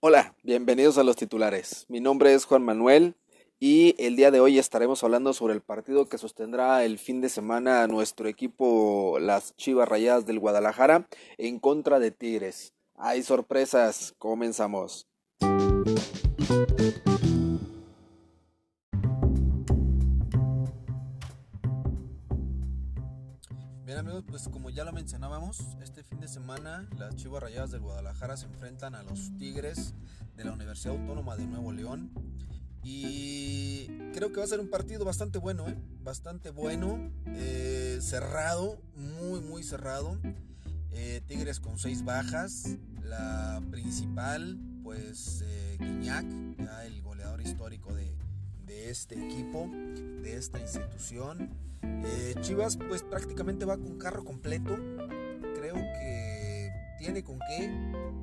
Hola, bienvenidos a los titulares. Mi nombre es Juan Manuel y el día de hoy estaremos hablando sobre el partido que sostendrá el fin de semana nuestro equipo, las Chivas Rayadas del Guadalajara, en contra de Tigres. Hay sorpresas, comenzamos. Bien amigos, pues como ya lo mencionábamos, este fin de semana las Chivas Rayadas del Guadalajara se enfrentan a los Tigres de la Universidad Autónoma de Nuevo León. Y creo que va a ser un partido bastante bueno, ¿eh? bastante bueno, eh, cerrado, muy, muy cerrado. Eh, Tigres con seis bajas, la principal, pues Guiñac, ya el goleador histórico de, de este equipo, de esta institución. Eh, Chivas pues prácticamente va con carro completo. Creo que tiene con qué,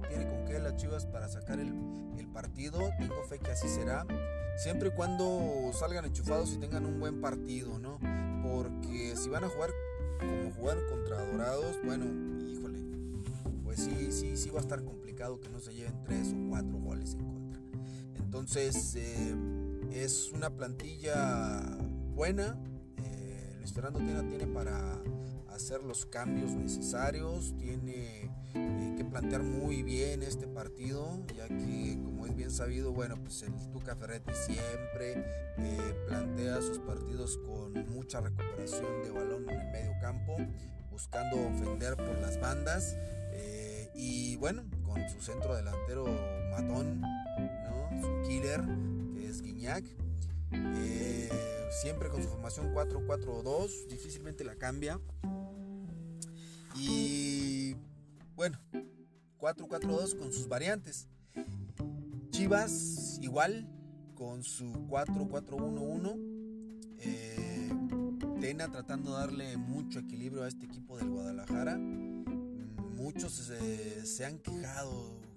tiene con qué las Chivas para sacar el, el partido. Tengo fe que así será. Siempre y cuando salgan enchufados y tengan un buen partido, ¿no? Porque si van a jugar como jugar contra Dorados, bueno, híjole, pues sí, sí, sí va a estar complicado que no se lleven tres o cuatro goles en contra. Entonces, eh, es una plantilla buena. Eh, Luis Fernando Tena tiene para hacer los cambios necesarios, tiene eh, que plantear muy bien este partido, ya que como es bien sabido, bueno, pues el Tuca Ferretti siempre eh, plantea sus partidos con mucha recuperación de balón en el medio campo, buscando ofender por las bandas eh, y bueno, con su centro delantero matón, ¿no? su killer, Eh, siempre con su formación 4-4-2, difícilmente la cambia. Y bueno, 4-4-2 con sus variantes. Chivas igual con su 4-4-1-1. Eh, Tena tratando de darle mucho equilibrio a este equipo del Guadalajara. Muchos se, se han quejado que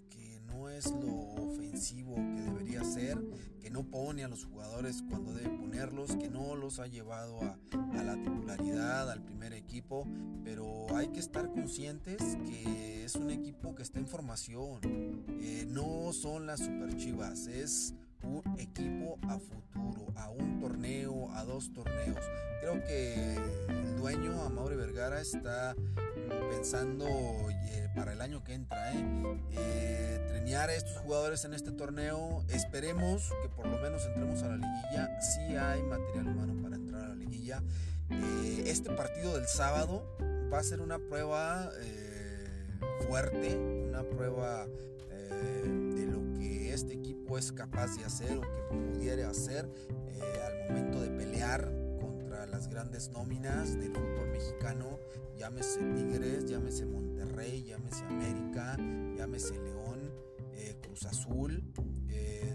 no es lo ofensivo que debería ser, que no pone a los jugadores cuando debe ponerlos, que no los ha llevado a, a la titularidad, al primer equipo, pero hay que estar conscientes que es un equipo que está en formación, eh, no son las super chivas, es un equipo a futuro, a un torneo, a dos torneos. Creo que el dueño, Amaury Vergara, está pensando para el año que entra, ¿eh? eh, a estos jugadores en este torneo. Esperemos que por lo menos entremos a la liguilla. Sí hay material humano para entrar a la liguilla. Eh, este partido del sábado va a ser una prueba eh, fuerte, una prueba de lo que este equipo es capaz de hacer o que pudiera hacer al momento de pelear contra las grandes nóminas del fútbol mexicano, llámese Tigres, llámese Monterrey, llámese América, llámese León, Cruz Azul.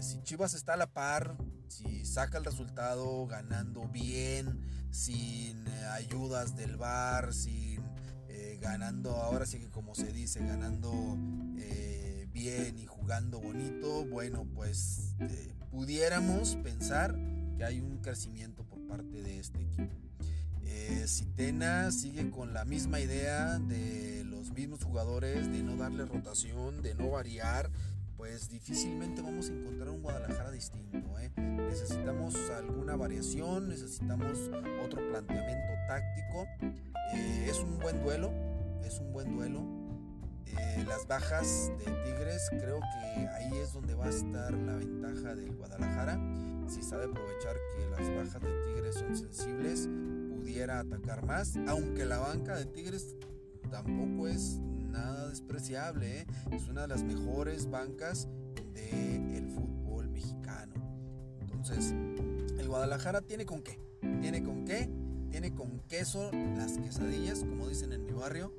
si Chivas está a la par, si saca el resultado ganando bien, sin eh, ayudas del bar, sin eh, ganando, ahora sí que como se dice, ganando eh, bien y jugando bonito, bueno, pues eh, pudiéramos pensar que hay un crecimiento por parte de este equipo. Eh, Tena sigue con la misma idea de los mismos jugadores, de no darle rotación, de no variar, pues difícilmente vamos a encontrar un Guadalajara distinto. ¿eh? Necesitamos alguna variación, necesitamos otro planteamiento táctico. Eh, es un buen duelo, es un buen duelo. Eh, las bajas de Tigres, creo que ahí es donde va a estar la ventaja del Guadalajara. Si sabe aprovechar que las bajas de Tigres son sensibles, pudiera atacar más, aunque la banca de Tigres tampoco es nada despreciable, ¿eh? es una de las mejores bancas del el fútbol mexicano. Entonces, el Guadalajara tiene con qué, tiene con qué, tiene con queso las quesadillas, como dicen en mi barrio,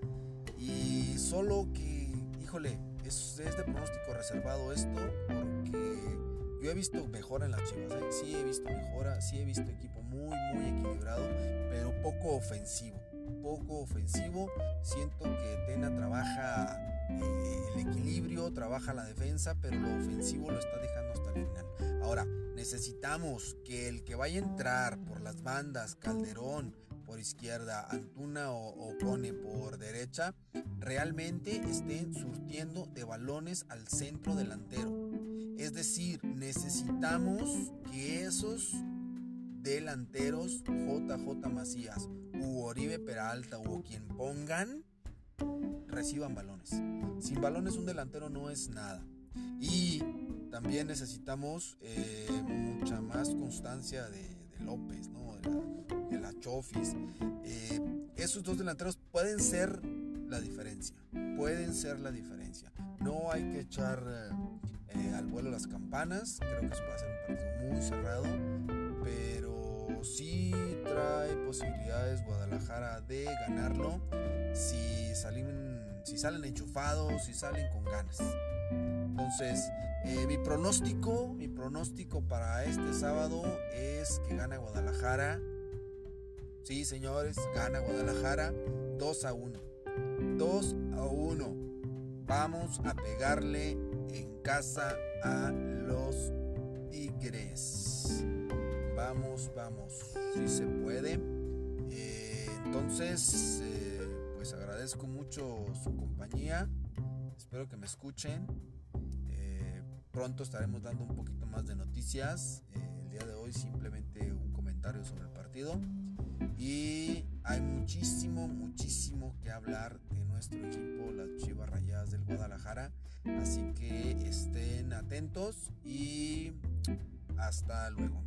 y solo que, híjole, es, es de pronóstico reservado esto, porque yo he visto mejora en las chivas, ¿eh? sí he visto mejora, sí he visto equipo muy, muy equilibrado, pero poco ofensivo poco ofensivo. Siento que Tena trabaja eh, el equilibrio, trabaja la defensa, pero lo ofensivo lo está dejando hasta el final. Ahora, necesitamos que el que vaya a entrar por las bandas, Calderón por izquierda, Antuna o, Cone por derecha, realmente estén surtiendo de balones al centro delantero. Es decir, necesitamos que esos delanteros, JJ Macías, u Oribe Peralta o quien pongan, reciban balones. Sin balones un delantero no es nada. Y también necesitamos eh, mucha más constancia de, López, ¿no? de, la, Chofis. Eh, esos dos delanteros pueden ser la diferencia. Pueden ser la diferencia. No hay que echar eh, al vuelo las campanas. Creo que eso va a ser un partido muy cerrado. Pero sí trae posibilidades Guadalajara de ganarlo si salen, si salen enchufados, si salen con ganas. Entonces, eh, mi pronóstico, mi pronóstico para este sábado es que gana Guadalajara. Sí, señores, gana Guadalajara 2 a 1. 2 a 1. Vamos a pegarle en casa a los Tigres. Vamos, vamos. Si se puede. Eh, entonces, eh, pues agradezco mucho su compañía. Espero que me escuchen. Pronto estaremos dando un poquito más de noticias. Eh, el día de hoy simplemente un comentario sobre el partido. Y hay muchísimo, muchísimo que hablar de nuestro equipo, las Chivas Rayadas del Guadalajara. Así que estén atentos y hasta luego.